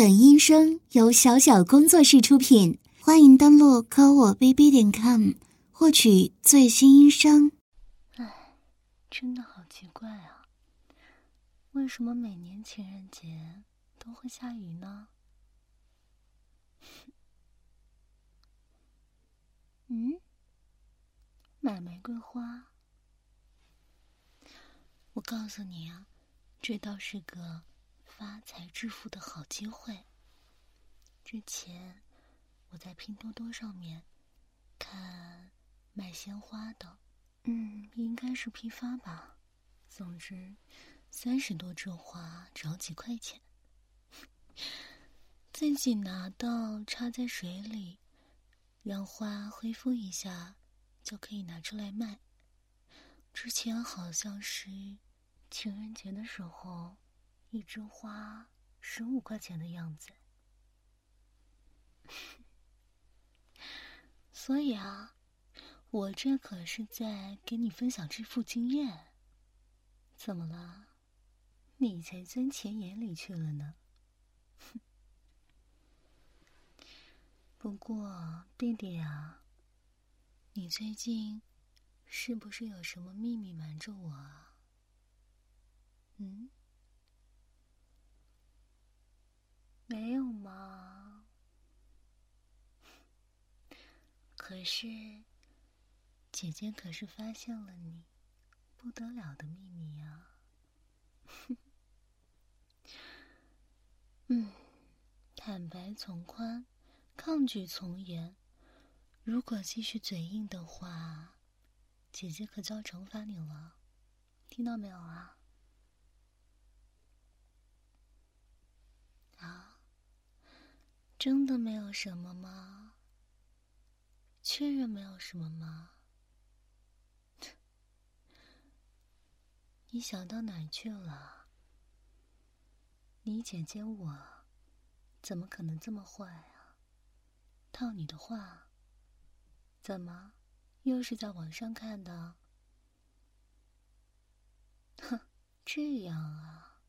本音声由小小工作室出品，欢迎登录科我 bb 点 com 获取最新音声。唉，真的好奇怪啊！为什么每年情人节都会下雨呢？嗯，买玫瑰花。我告诉你啊，这倒是个。发财致富的好机会。之前我在拼多多上面看卖鲜花的，嗯，应该是批发吧。总之，三十多枝花只要几块钱，自己拿到插在水里，让花恢复一下，就可以拿出来卖。之前好像是情人节的时候。一枝花十五块钱的样子，所以啊，我这可是在给你分享致富经验。怎么了？你才钻钱眼里去了呢？不过弟弟啊，你最近是不是有什么秘密瞒着我啊？嗯？没有吗？可是，姐姐可是发现了你不得了的秘密呀！嗯，坦白从宽，抗拒从严。如果继续嘴硬的话，姐姐可就要惩罚你了，听到没有？啊？真的没有什么吗？确认没有什么吗？你想到哪去了？你姐姐我怎么可能这么坏啊？套你的话，怎么又是在网上看的？哼，这样啊？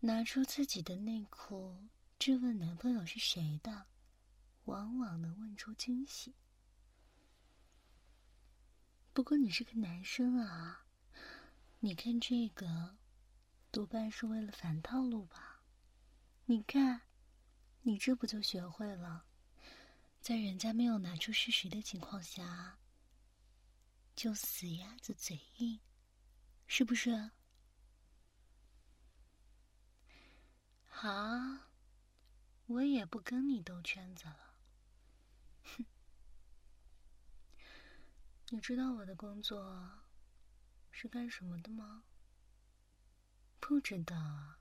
拿出自己的内裤。质问男朋友是谁的，往往能问出惊喜。不过你是个男生啊，你看这个，多半是为了反套路吧？你看，你这不就学会了，在人家没有拿出事实的情况下，就死鸭子嘴硬，是不是？好。我也不跟你兜圈子了。哼，你知道我的工作是干什么的吗？不知道，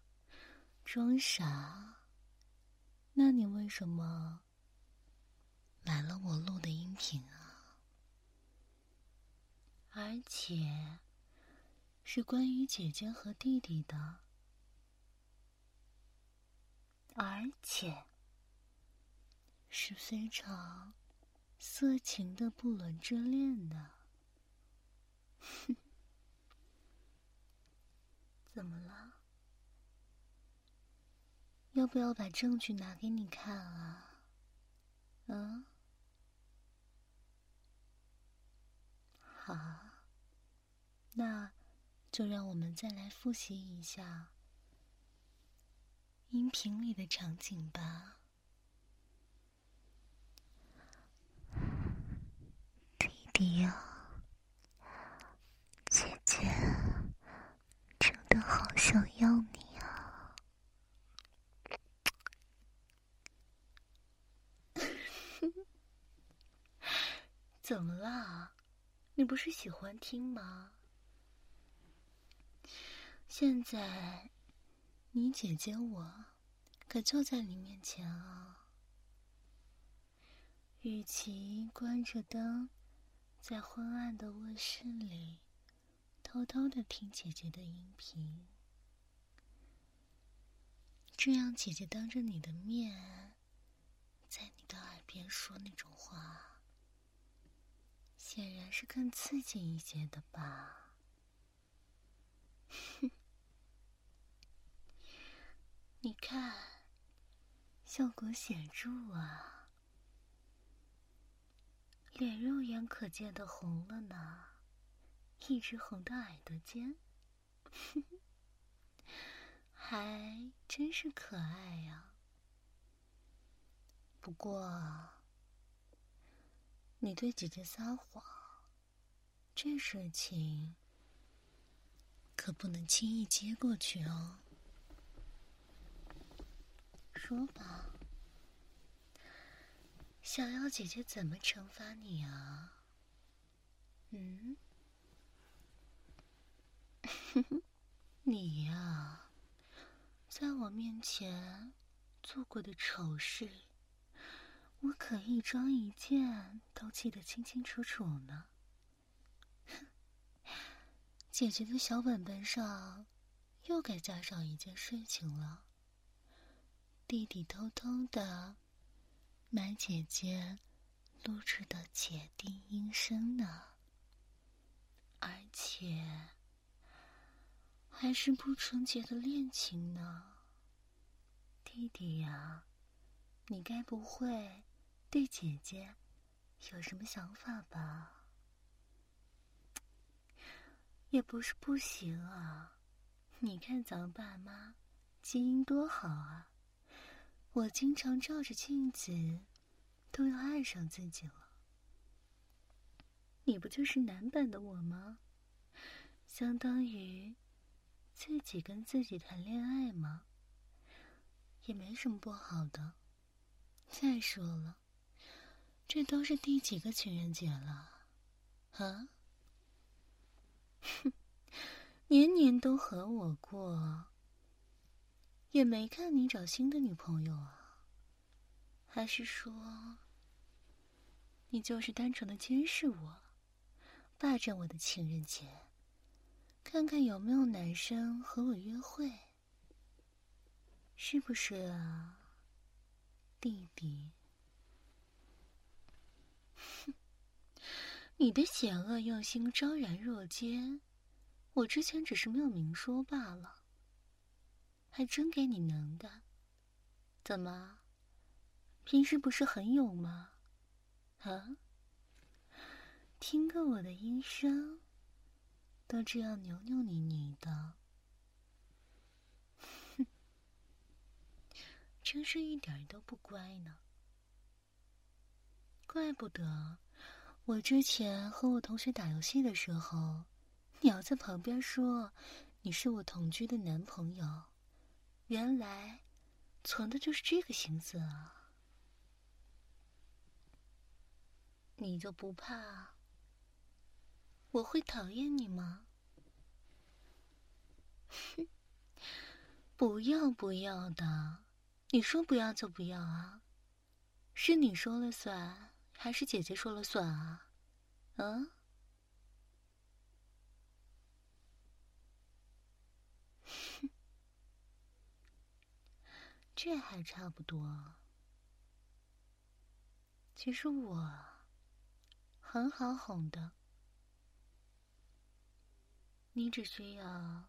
装傻。那你为什么买了我录的音频啊？而且是关于姐姐和弟弟的。而且是非常色情的不伦之恋的，怎么了？要不要把证据拿给你看啊？嗯，好，那就让我们再来复习一下。音频里的场景吧，弟弟呀，姐姐真的好想要你啊！怎么啦？你不是喜欢听吗？现在。你姐姐我，可就在你面前啊！与其关着灯，在昏暗的卧室里偷偷的听姐姐的音频，这样姐姐当着你的面，在你的耳边说那种话，显然是更刺激一些的吧？哼。你看，效果显著啊，脸肉眼可见的红了呢，一直红到耳朵尖，还真是可爱呀。不过，你对姐姐撒谎，这事情可不能轻易接过去哦。说吧，想要姐姐怎么惩罚你啊？嗯，你呀，在我面前做过的丑事，我可一桩一件都记得清清楚楚呢。哼 姐姐的小本本上又该加上一件事情了。弟弟偷偷的买姐姐录制的姐弟音声呢，而且还是不纯洁的恋情呢。弟弟呀，你该不会对姐姐有什么想法吧？也不是不行啊，你看咱爸妈基因多好啊！我经常照着镜子，都要爱上自己了。你不就是男版的我吗？相当于自己跟自己谈恋爱吗？也没什么不好的。再说了，这都是第几个情人节了？啊？哼，年年都和我过。也没看你找新的女朋友啊？还是说，你就是单纯的监视我，霸占我的情人节，看看有没有男生和我约会？是不是啊，弟弟？哼，你的险恶用心昭然若揭，我之前只是没有明说罢了。还真给你能的，怎么？平时不是很勇吗？啊？听个我的音声，都这样扭扭捏捏的，哼，真是一点都不乖呢。怪不得我之前和我同学打游戏的时候，你要在旁边说你是我同居的男朋友。原来，存的就是这个心思啊！你就不怕我会讨厌你吗？哼，不要不要的，你说不要就不要啊！是你说了算，还是姐姐说了算啊？嗯？这还差不多。其实我很好哄的，你只需要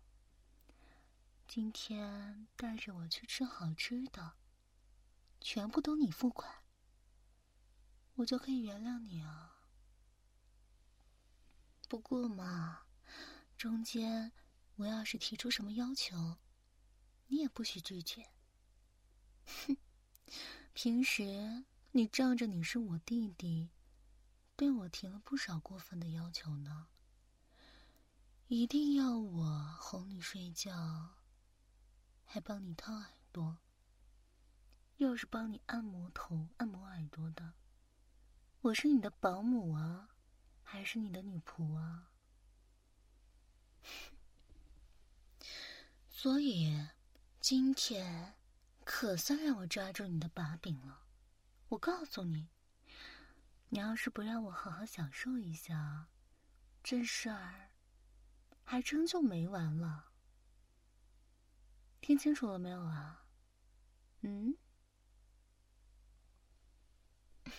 今天带着我去吃好吃的，全部都你付款，我就可以原谅你啊。不过嘛，中间我要是提出什么要求，你也不许拒绝。哼，平时你仗着你是我弟弟，对我提了不少过分的要求呢。一定要我哄你睡觉，还帮你掏耳朵，又是帮你按摩头、按摩耳朵的。我是你的保姆啊，还是你的女仆啊？所以今天。可算让我抓住你的把柄了！我告诉你，你要是不让我好好享受一下，这事儿还真就没完了。听清楚了没有啊？嗯？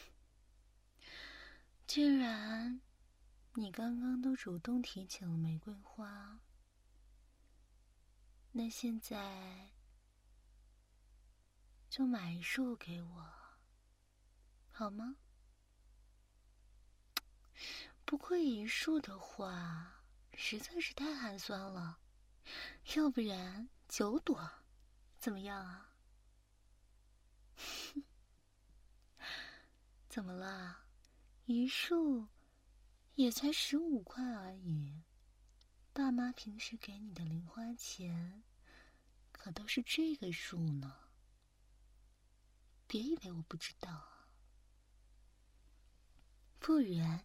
既然你刚刚都主动提起了玫瑰花，那现在……就买一束给我，好吗？不过一束的话，实在是太寒酸了，要不然九朵，怎么样啊？怎么了？一束也才十五块而已，爸妈平时给你的零花钱，可都是这个数呢。别以为我不知道啊，不然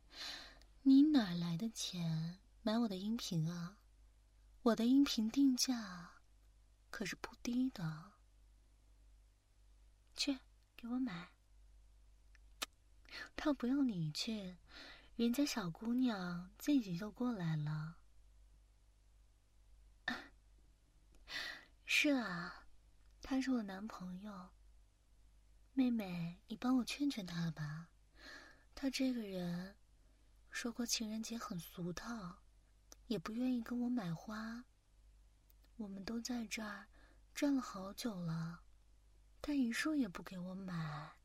你哪来的钱买我的音频啊？我的音频定价可是不低的。去，给我买。他不用你去，人家小姑娘自己就过来了。是啊，他是我男朋友。妹妹，你帮我劝劝他吧。他这个人，说过情人节很俗套，也不愿意跟我买花。我们都在这儿站了好久了，他一束也不给我买。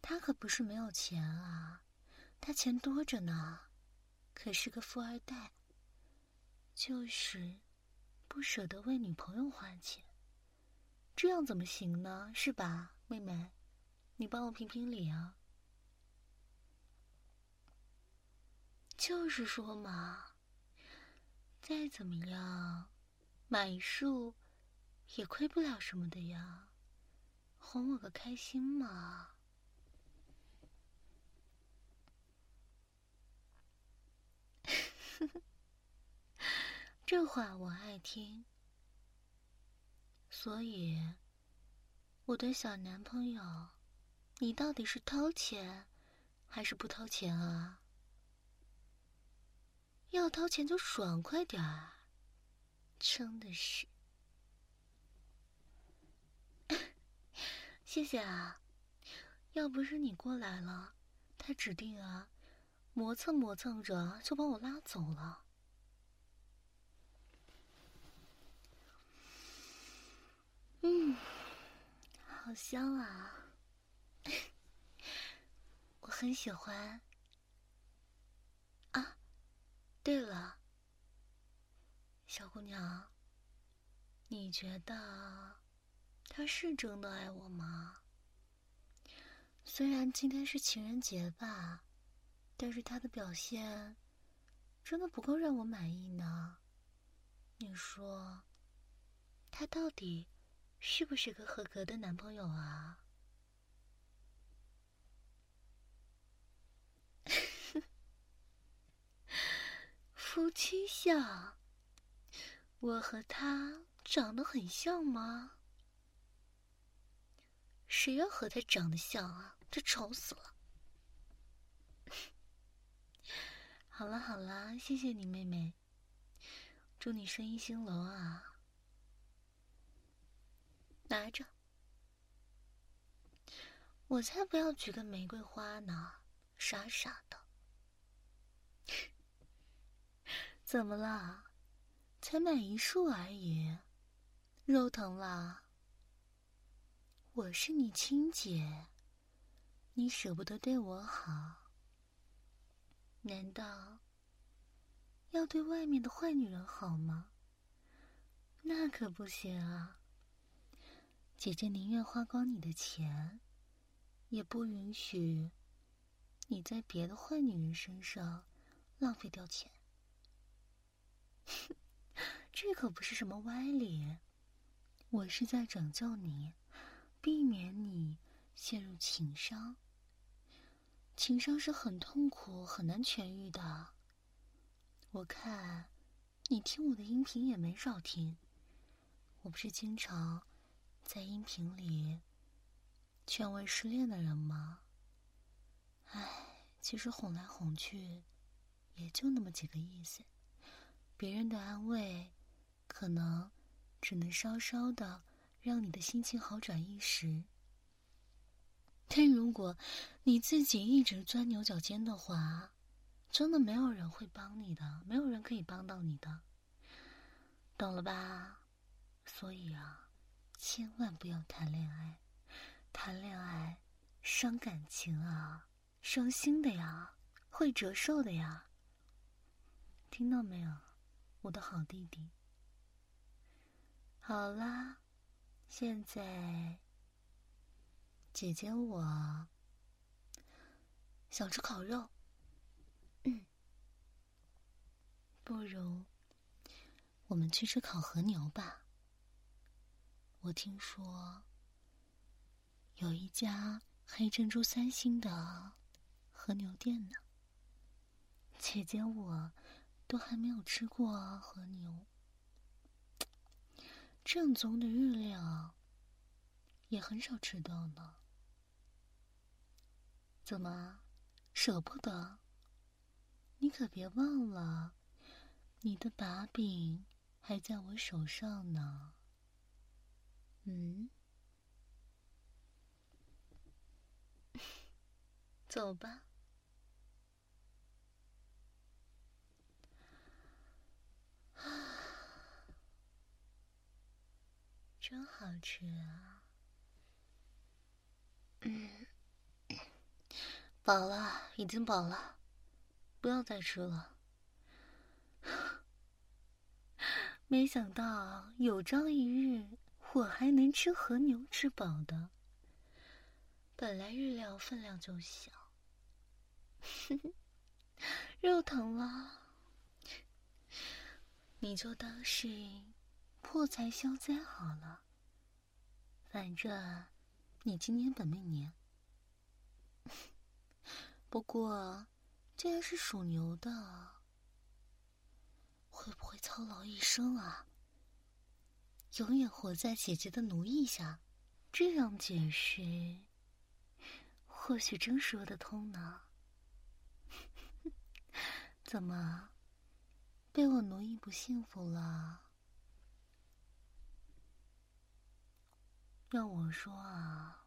他可不是没有钱啊，他钱多着呢，可是个富二代。就是不舍得为女朋友花钱，这样怎么行呢？是吧，妹妹？你帮我评评理啊！就是说嘛，再怎么样，买一束也亏不了什么的呀，哄我个开心嘛。这话我爱听，所以我的小男朋友，你到底是掏钱还是不掏钱啊？要掏钱就爽快点儿，真的是。谢谢啊，要不是你过来了，他指定啊，磨蹭磨蹭着就把我拉走了。嗯，好香啊！我很喜欢。啊，对了，小姑娘，你觉得他是真的爱我吗？虽然今天是情人节吧，但是他的表现真的不够让我满意呢。你说，他到底？是不是个合格的男朋友啊？夫妻相，我和他长得很像吗？谁要和他长得像啊？这丑死了！好了好了，谢谢你妹妹，祝你生意兴隆啊！拿着，我才不要举个玫瑰花呢，傻傻的。怎么了？才买一束而已，肉疼了？我是你亲姐，你舍不得对我好，难道要对外面的坏女人好吗？那可不行啊！姐姐宁愿花光你的钱，也不允许你在别的坏女人身上浪费掉钱。这可不是什么歪理，我是在拯救你，避免你陷入情伤。情伤是很痛苦、很难痊愈的。我看你听我的音频也没少听，我不是经常。在音频里劝慰失恋的人吗？唉，其实哄来哄去，也就那么几个意思。别人的安慰，可能只能稍稍的让你的心情好转一时。但如果你自己一直钻牛角尖的话，真的没有人会帮你的，没有人可以帮到你的，懂了吧？所以啊。千万不要谈恋爱，谈恋爱伤感情啊，伤心的呀，会折寿的呀。听到没有，我的好弟弟？好啦，现在姐姐我想吃烤肉，嗯，不如我们去吃烤和牛吧。我听说有一家黑珍珠三星的和牛店呢，姐姐我都还没有吃过和牛，正宗的日料也很少吃到呢。怎么舍不得？你可别忘了，你的把柄还在我手上呢。嗯，走吧。啊，真好吃啊！嗯，饱了，已经饱了，不要再吃了。没想到有朝一日。我还能吃和牛吃饱的。本来日料分量就小，肉疼了，你就当是破财消灾好了。反正你今年本命年，不过既然是属牛的，会不会操劳一生啊？永远活在姐姐的奴役下，这样解释，或许真说得通呢。怎么，被我奴役不幸福了？要我说啊，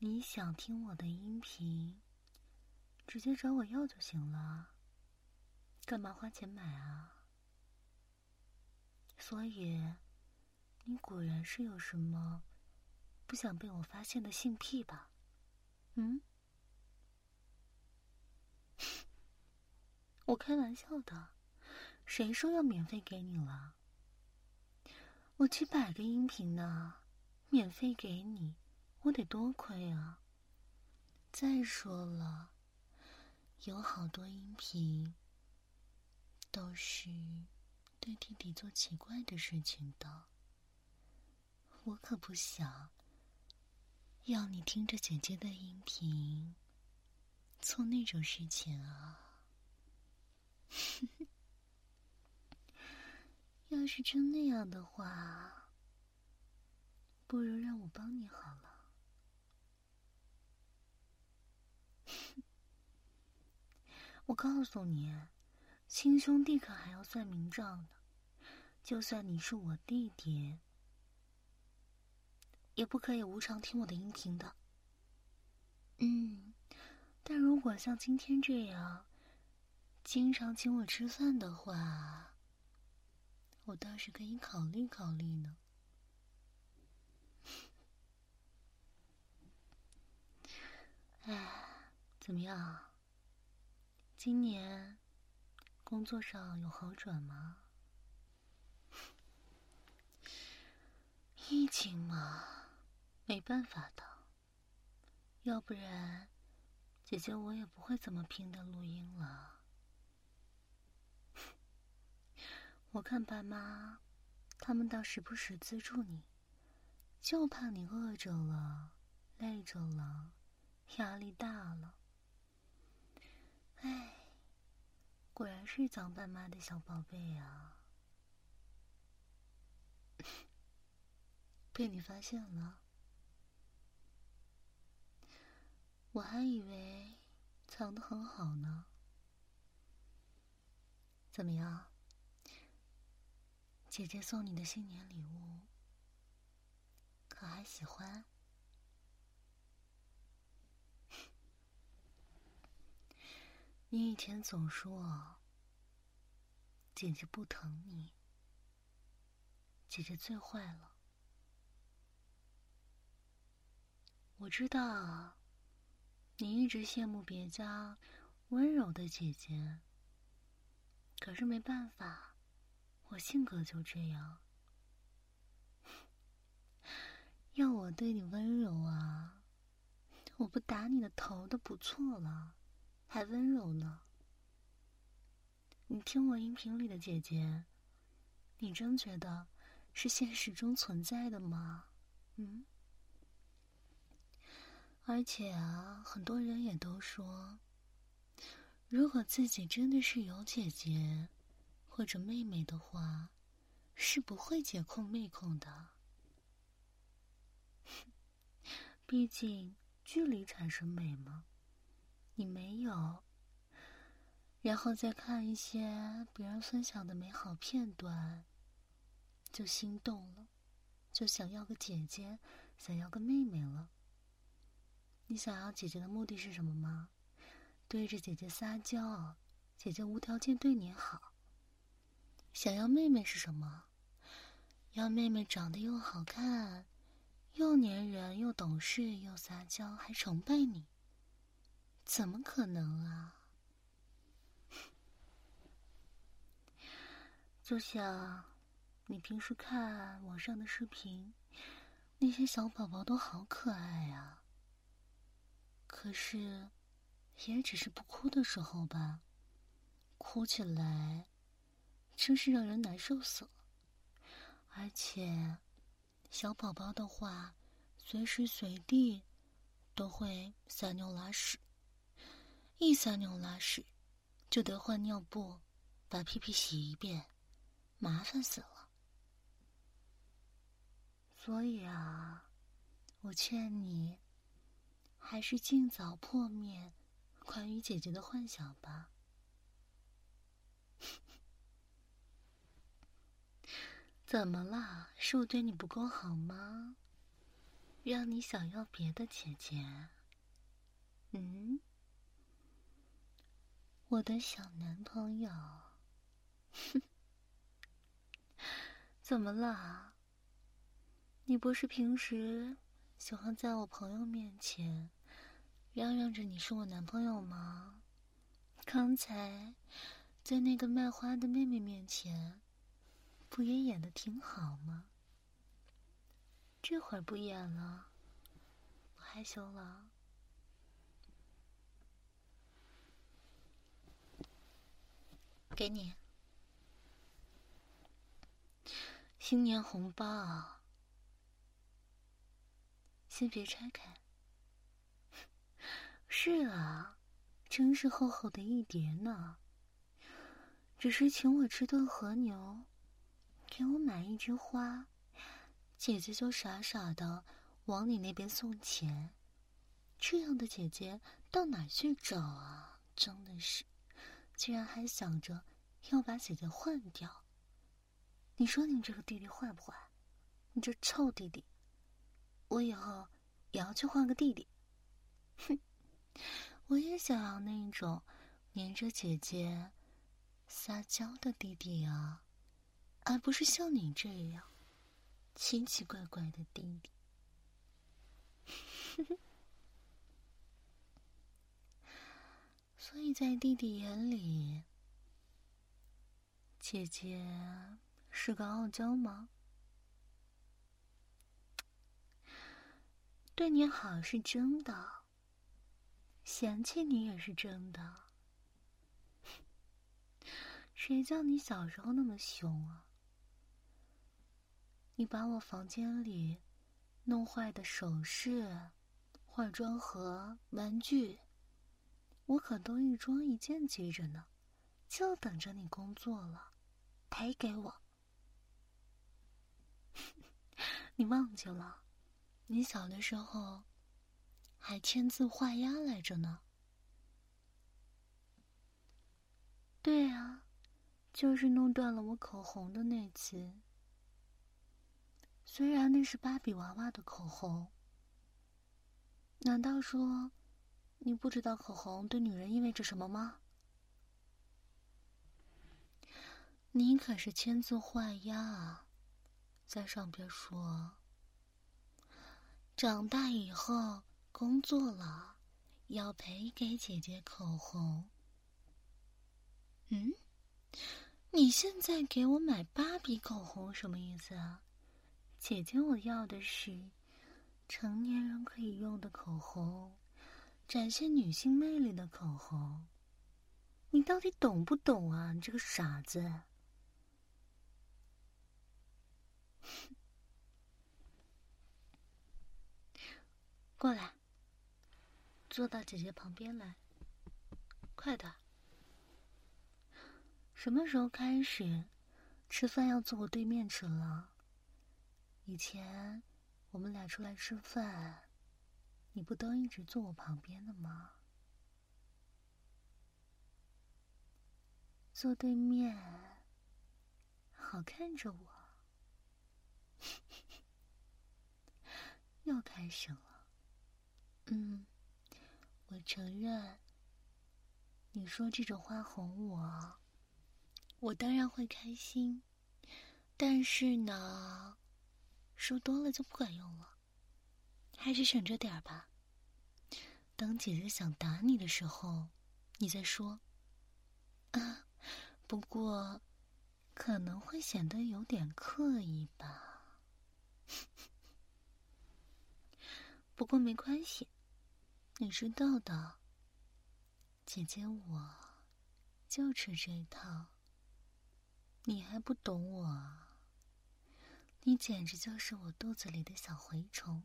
你想听我的音频，直接找我要就行了，干嘛花钱买啊？所以，你果然是有什么不想被我发现的性癖吧？嗯？我开玩笑的，谁说要免费给你了？我几百个音频呢，免费给你，我得多亏啊！再说了，有好多音频都是……对弟弟做奇怪的事情的，我可不想要你听着姐姐的音频做那种事情啊！要是真那样的话，不如让我帮你好了。我告诉你，亲兄弟可还要算明账呢。就算你是我弟弟，也不可以无偿听我的音频的。嗯，但如果像今天这样，经常请我吃饭的话，我倒是可以考虑考虑呢。哎，怎么样？今年工作上有好转吗？疫情嘛，没办法的。要不然，姐姐我也不会这么拼的录音了。我看爸妈，他们倒时不时资助你，就怕你饿着了、累着了、压力大了。哎，果然是当爸妈的小宝贝啊！被你发现了，我还以为藏的很好呢。怎么样，姐姐送你的新年礼物，可还喜欢？你以前总说姐姐不疼你，姐姐最坏了。我知道，你一直羡慕别家温柔的姐姐，可是没办法，我性格就这样。要我对你温柔啊，我不打你的头都不错了，还温柔呢？你听我音频里的姐姐，你真觉得是现实中存在的吗？嗯？而且啊，很多人也都说，如果自己真的是有姐姐或者妹妹的话，是不会姐控妹控的。毕竟距离产生美嘛，你没有，然后再看一些别人分享的美好片段，就心动了，就想要个姐姐，想要个妹妹了。你想要姐姐的目的是什么吗？对着姐姐撒娇，姐姐无条件对你好。想要妹妹是什么？要妹妹长得又好看，又粘人，又懂事，又撒娇，还崇拜你。怎么可能啊？就像你平时看网上的视频，那些小宝宝都好可爱啊。可是，也只是不哭的时候吧。哭起来，真是让人难受死了。而且，小宝宝的话，随时随地都会撒尿拉屎。一撒尿拉屎，就得换尿布，把屁屁洗一遍，麻烦死了。所以啊，我劝你。还是尽早破灭关于姐姐的幻想吧。怎么了？是我对你不够好吗？让你想要别的姐姐？嗯？我的小男朋友？哼 怎么了？你不是平时喜欢在我朋友面前？嚷嚷着你是我男朋友吗？刚才在那个卖花的妹妹面前，不也演的挺好吗？这会儿不演了，不害羞了。给你新年红包，先别拆开。是啊，真是厚厚的一叠呢。只是请我吃顿和牛，给我买一枝花，姐姐就傻傻的往你那边送钱。这样的姐姐到哪去找啊？真的是，居然还想着要把姐姐换掉。你说你这个弟弟坏不坏？你这臭弟弟！我以后也要去换个弟弟。哼！我也想要那种黏着姐姐撒娇的弟弟啊，而不是像你这样奇奇怪怪的弟弟。所以在弟弟眼里，姐姐是个傲娇吗？对你好是真的。嫌弃你也是真的，谁叫你小时候那么凶啊？你把我房间里弄坏的首饰、化妆盒、玩具，我可都一桩一件接着呢，就等着你工作了赔给我。你忘记了，你小的时候。还签字画押来着呢。对啊，就是弄断了我口红的那次。虽然那是芭比娃娃的口红，难道说你不知道口红对女人意味着什么吗？你可是签字画押啊，在上边说，长大以后工作了，要赔给姐姐口红。嗯，你现在给我买芭比口红什么意思啊？姐姐，我要的是成年人可以用的口红，展现女性魅力的口红。你到底懂不懂啊？你这个傻子！过来，坐到姐姐旁边来，快点。什么时候开始吃饭要坐我对面吃了？以前我们俩出来吃饭，你不都一直坐我旁边的吗？坐对面，好看着我。又开始了。嗯，我承认，你说这种话哄我。我当然会开心，但是呢，说多了就不管用了，还是省着点儿吧。当姐姐想打你的时候，你再说。啊，不过可能会显得有点刻意吧。不过没关系，你知道的，姐姐我就吃这一套。你还不懂我，你简直就是我肚子里的小蛔虫。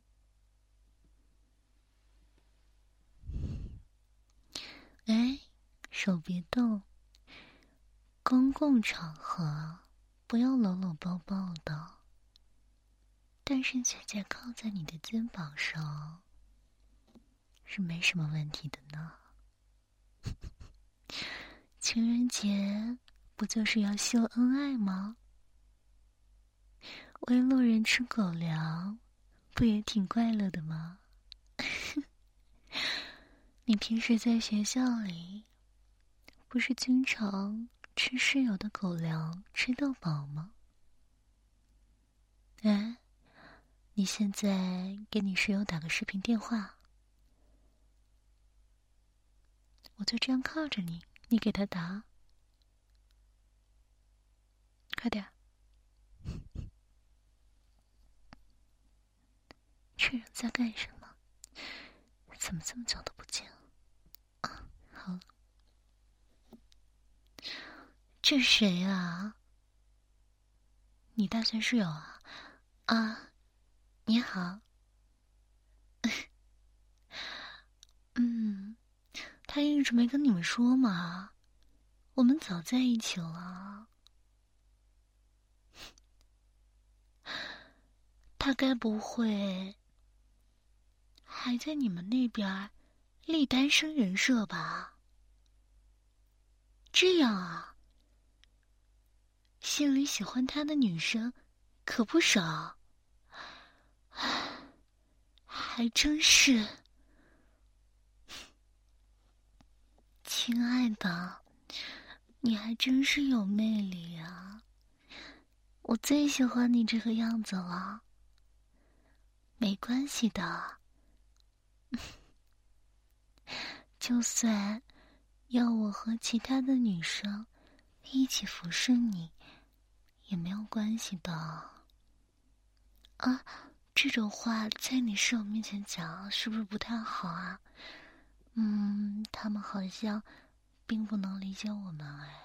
哎，手别动，公共场合不要搂搂抱抱的。但是姐姐靠在你的肩膀上，是没什么问题的呢。情人节。不就是要秀恩爱吗？喂路人吃狗粮，不也挺快乐的吗？你平时在学校里，不是经常吃室友的狗粮吃到饱吗？哎，你现在给你室友打个视频电话，我就这样靠着你，你给他打。快点！这人在干什么？怎么这么久都不见？啊，好了，这谁啊？你大学室友啊？啊，你好。嗯，他一直没跟你们说嘛？我们早在一起了。他该不会还在你们那边立单身人设吧？这样啊，心里喜欢他的女生可不少，还真是，亲爱的，你还真是有魅力啊！我最喜欢你这个样子了。没关系的，就算要我和其他的女生一起服侍你，也没有关系的。啊，这种话在你室友面前讲，是不是不太好啊？嗯，他们好像并不能理解我们哎。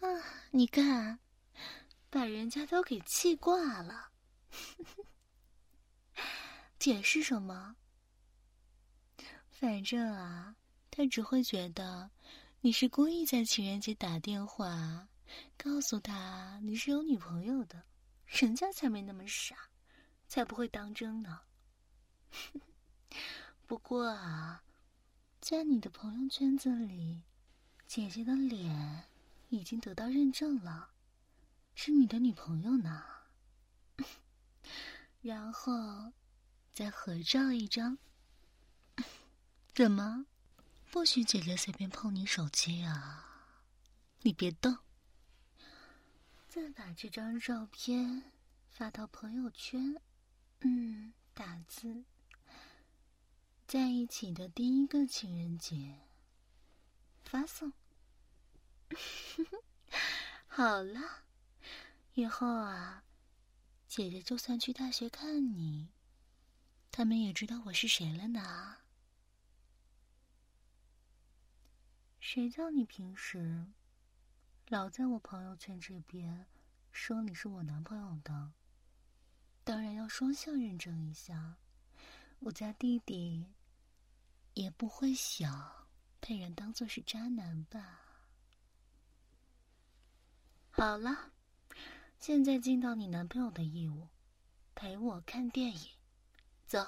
啊，你看。把人家都给气挂了，解释什么？反正啊，他只会觉得你是故意在情人节打电话告诉他你是有女朋友的，人家才没那么傻，才不会当真呢。不过啊，在你的朋友圈子里，姐姐的脸已经得到认证了。是你的女朋友呢，然后再合照一张。怎么，不许姐姐随便碰你手机啊？你别动。再把这张照片发到朋友圈，嗯，打字。在一起的第一个情人节，发送。好了，以后啊，姐姐就算去大学看你，他们也知道我是谁了呢。谁叫你平时老在我朋友圈这边说你是我男朋友的？当然要双向认证一下，我家弟弟。也不会想被人当做是渣男吧？好了，现在尽到你男朋友的义务，陪我看电影，走。